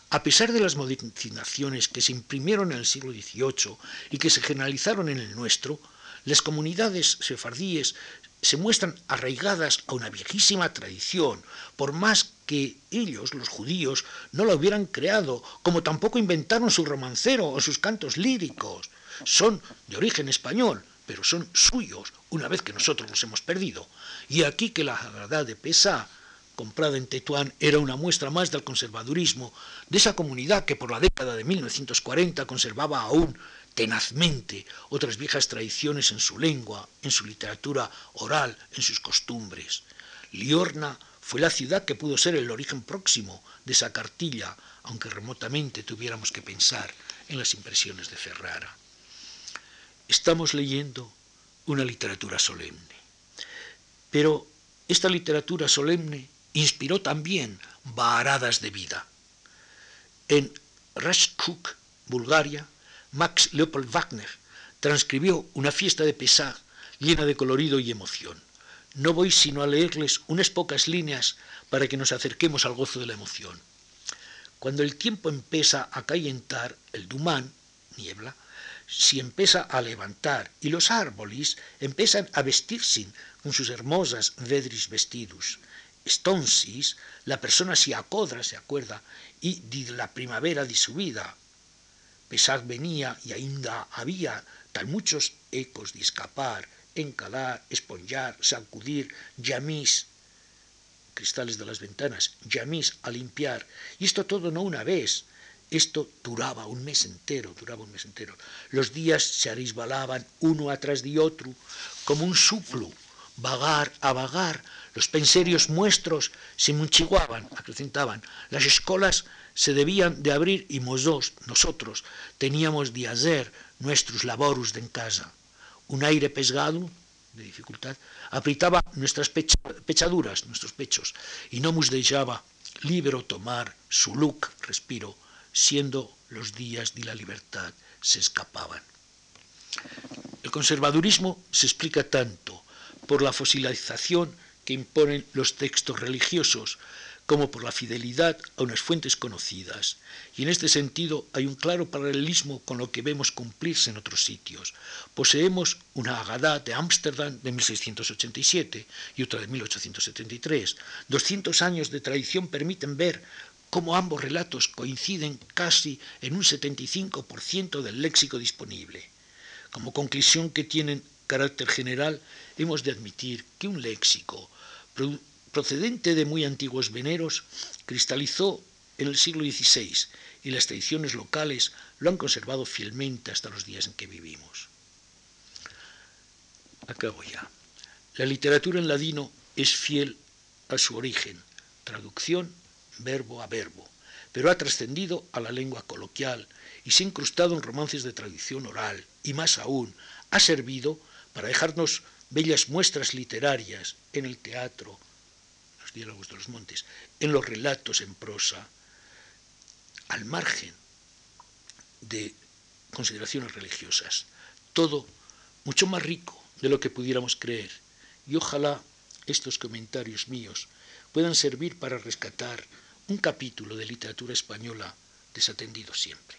a pesar de las modificaciones que se imprimieron en el siglo XVIII y que se generalizaron en el nuestro, las comunidades sefardíes se muestran arraigadas a una viejísima tradición, por más que ellos, los judíos, no la hubieran creado, como tampoco inventaron su romancero o sus cantos líricos. Son de origen español, pero son suyos una vez que nosotros los hemos perdido. Y aquí que la verdad de Pesa comprada en Tetuán era una muestra más del conservadurismo de esa comunidad que por la década de 1940 conservaba aún tenazmente otras viejas tradiciones en su lengua, en su literatura oral, en sus costumbres. Liorna fue la ciudad que pudo ser el origen próximo de esa cartilla, aunque remotamente tuviéramos que pensar en las impresiones de Ferrara. Estamos leyendo una literatura solemne, pero esta literatura solemne inspiró también varadas de vida. En Rashkuk, Bulgaria, Max Leopold Wagner transcribió una fiesta de Pesach llena de colorido y emoción. No voy sino a leerles unas pocas líneas para que nos acerquemos al gozo de la emoción. Cuando el tiempo empieza a cayentar, el dumán, niebla, si empieza a levantar y los árboles empiezan a vestirse con sus hermosas vedris vestidos, Stonsis, la persona se acodra, se acuerda, y de la primavera de su vida. Pesar venía y ainda había tan muchos ecos de escapar, encalar, esponjar, sacudir, llamís, cristales de las ventanas, llamís a limpiar, y esto todo no una vez, Esto duraba un mes entero, duraba un mes entero. Los días se arisbalaban uno atrás de otro, como un suplo, vagar a vagar. Los penserios muestros se munchiguaban, acrecentaban. Las escolas se debían de abrir y nosotros, teníamos de hacer nuestros laboros de en casa. Un aire pesgado, de dificultad, apretaba nuestras pechaduras, nuestros pechos, y no nos dejaba libre tomar su look, respiro, siendo los días de la libertad se escapaban. El conservadurismo se explica tanto por la fosilización que imponen los textos religiosos, como por la fidelidad a unas fuentes conocidas. Y en este sentido hay un claro paralelismo con lo que vemos cumplirse en otros sitios. Poseemos una Agadá de Ámsterdam de 1687 y otra de 1873. 200 años de tradición permiten ver cómo ambos relatos coinciden casi en un 75% del léxico disponible. Como conclusión que tienen carácter general, hemos de admitir que un léxico procedente de muy antiguos veneros, cristalizó en el siglo XVI y las tradiciones locales lo han conservado fielmente hasta los días en que vivimos. Acabo ya. La literatura en ladino es fiel a su origen, traducción verbo a verbo, pero ha trascendido a la lengua coloquial y se ha incrustado en romances de tradición oral y más aún ha servido para dejarnos bellas muestras literarias en el teatro, diálogos de los montes, en los relatos en prosa, al margen de consideraciones religiosas. Todo mucho más rico de lo que pudiéramos creer. Y ojalá estos comentarios míos puedan servir para rescatar un capítulo de literatura española desatendido siempre.